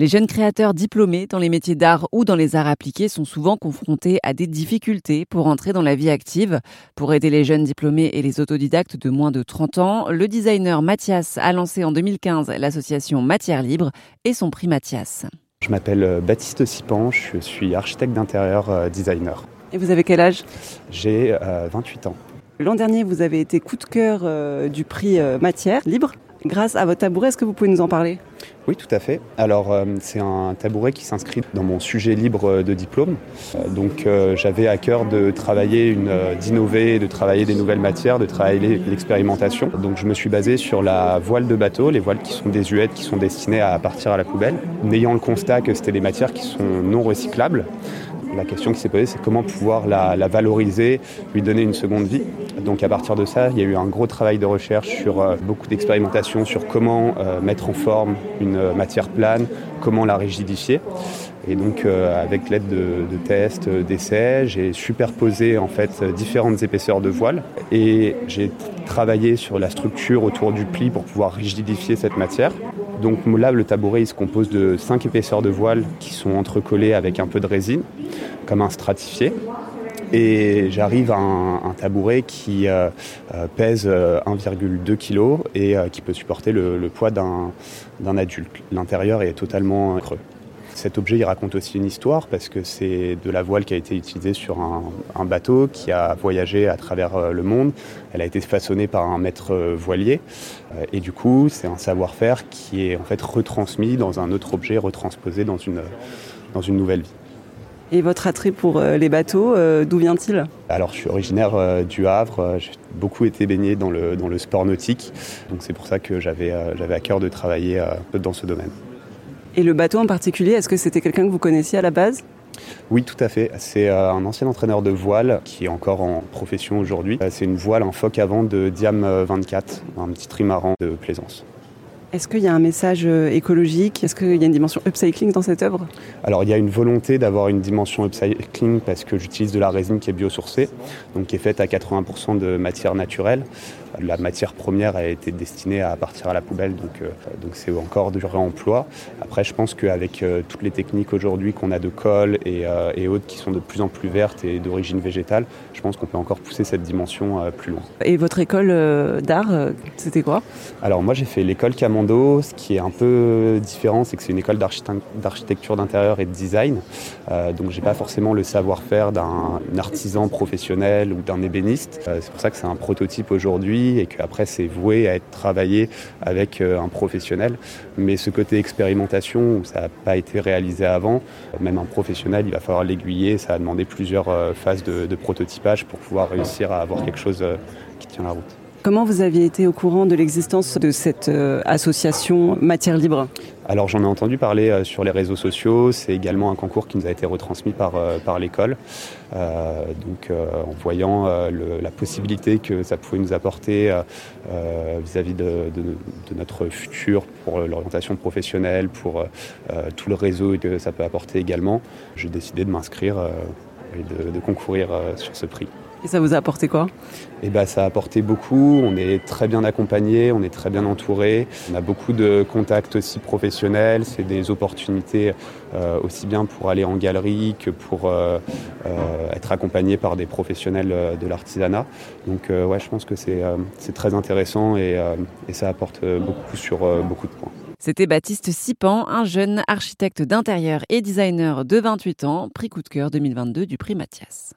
Les jeunes créateurs diplômés dans les métiers d'art ou dans les arts appliqués sont souvent confrontés à des difficultés pour entrer dans la vie active. Pour aider les jeunes diplômés et les autodidactes de moins de 30 ans, le designer Mathias a lancé en 2015 l'association Matière Libre et son prix Mathias. Je m'appelle euh, Baptiste Sipan, je suis architecte d'intérieur euh, designer. Et vous avez quel âge? J'ai 28 euh, ans. L'an dernier, vous avez été coup de cœur du prix Matière Libre grâce à votre tabouret. Est-ce que vous pouvez nous en parler? Oui, tout à fait. Alors, euh, c'est un tabouret qui s'inscrit dans mon sujet libre de diplôme. Euh, donc, euh, j'avais à cœur de travailler, d'innover, de travailler des nouvelles matières, de travailler l'expérimentation. Donc, je me suis basé sur la voile de bateau, les voiles qui sont désuètes, qui sont destinées à partir à la poubelle, n'ayant le constat que c'était des matières qui sont non recyclables. La question qui s'est posée, c'est comment pouvoir la, valoriser, lui donner une seconde vie. Donc à partir de ça, il y a eu un gros travail de recherche sur euh, beaucoup d'expérimentations sur comment euh, mettre en forme une euh, matière plane, comment la rigidifier. Et donc avec l'aide de, tests, d'essais, j'ai superposé en fait différentes épaisseurs de voile et j'ai travaillé sur la structure autour du pli pour pouvoir rigidifier cette matière. Donc là, le tabouret se compose de cinq épaisseurs de voile qui sont entrecollées avec un peu de résine, comme un stratifié. Et j'arrive à un, tabouret qui euh, euh, pèse 1,2 euh, kg et qui peut supporter le poids d'un adulte. L'intérieur est totalement creux. Cet objet, il raconte aussi une histoire parce que c'est de la voile qui a été utilisée sur un, bateau qui a voyagé à travers euh, le monde. Elle a été façonnée par un maître euh, voilier euh, et du coup, c'est un savoir-faire qui est en fait retransmis dans un autre objet, retransposé dans une, dans une nouvelle vie. Et votre attrait pour les bateaux, d'où vient-il? Alors, je suis originaire du Havre. J'ai beaucoup été baigné dans le, dans le sport nautique. Donc, c'est pour ça que j'avais j'avais à cœur de travailler dans ce domaine. Et le bateau en particulier, est-ce que c'était quelqu'un que vous connaissiez à la base? Oui, tout à fait. C'est euh, un ancien entraîneur de voile qui est encore en profession aujourd'hui. Euh, c'est une voile, un phoque avant de Diam 24, un petit trimaran de plaisance. Est-ce qu'il y a un message euh, écologique? Est-ce qu'il y a une dimension upcycling dans cette œuvre? Alors il y a une volonté d'avoir une dimension upcycling parce que j'utilise de la résine qui est biosourcée, donc qui est faite à 80% de matière naturelle. La matière première a été destinée à partir à la poubelle, donc euh, donc c'est encore du réemploi. Après, je pense qu'avec euh, toutes les techniques aujourd'hui qu'on a de colle et, et, autres qui sont de plus en plus vertes et d'origine végétale, je pense qu'on peut encore pousser cette dimension plus loin. Et votre école d'art, c'était quoi? Alors moi j'ai fait l'école Camon ce qui est un peu différent, c'est que c'est une école d'architecture d'intérieur et de design. Euh, donc j'ai pas forcément le savoir-faire d'un artisan professionnel ou d'un ébéniste. Euh, c'est pour ça que c'est un prototype aujourd'hui et qu'après c'est voué à être travaillé avec euh, un professionnel. Mais ce côté expérimentation où ça n'a pas été réalisé avant, même un professionnel, il va falloir l'aiguiller. Ça a demandé plusieurs phases de, de prototypage pour pouvoir réussir à avoir quelque chose qui tient la route. Comment vous aviez été au courant de l'existence de cette euh, association Matière Libre? Alors j'en ai entendu parler euh, sur les réseaux sociaux, c'est également un concours qui nous a été retransmis par, euh, par l'école. donc en voyant la possibilité que ça pouvait nous apporter vis-à-vis de, notre futur pour l'orientation professionnelle, pour tout le réseau que ça peut apporter également, j'ai décidé de m'inscrire et de concourir sur ce prix. Et ça vous a apporté quoi? Eh ben, Ça a apporté beaucoup. On est très bien accompagné, on est très bien entouré. On a beaucoup de contacts aussi professionnels. C'est des opportunités euh, aussi bien pour aller en galerie que pour euh, euh, être accompagné par des professionnels de l'artisanat. Donc ouais, je pense que c'est très intéressant et, et, ça apporte beaucoup sur beaucoup de points. C'était Baptiste Sipan, un jeune architecte d'intérieur et designer de 28 ans, prix coup de cœur 2022 du prix Mathias.